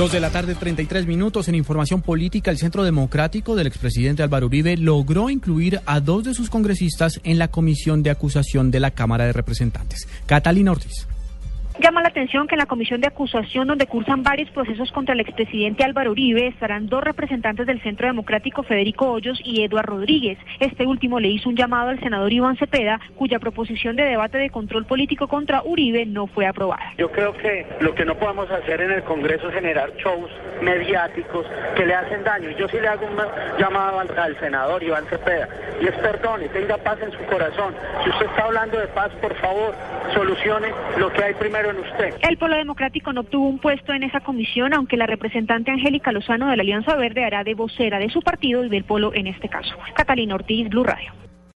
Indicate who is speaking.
Speaker 1: Dos de la tarde, 33 minutos. En información política, el Centro Democrático del expresidente Álvaro Uribe logró incluir a dos de sus congresistas en la comisión de acusación de la Cámara de Representantes. Catalina Ortiz.
Speaker 2: Llama la atención que en la comisión de acusación donde cursan varios procesos contra el expresidente Álvaro Uribe estarán dos representantes del Centro Democrático, Federico Hoyos y Eduardo Rodríguez. Este último le hizo un llamado al senador Iván Cepeda, cuya proposición de debate de control político contra Uribe no fue aprobada.
Speaker 3: Yo creo que lo que no podemos hacer en el Congreso es generar shows mediáticos que le hacen daño. Yo sí le hago un llamado al, senador Iván Cepeda y es perdone, tenga paz en su corazón. Si usted está hablando de paz, por favor, solucione lo que hay primero
Speaker 2: El Polo Democrático no obtuvo un puesto en esa comisión, aunque la representante Angélica Lozano de la Alianza Verde hará de vocera de su partido y del Polo en este caso. Catalina Ortiz, Blue Radio.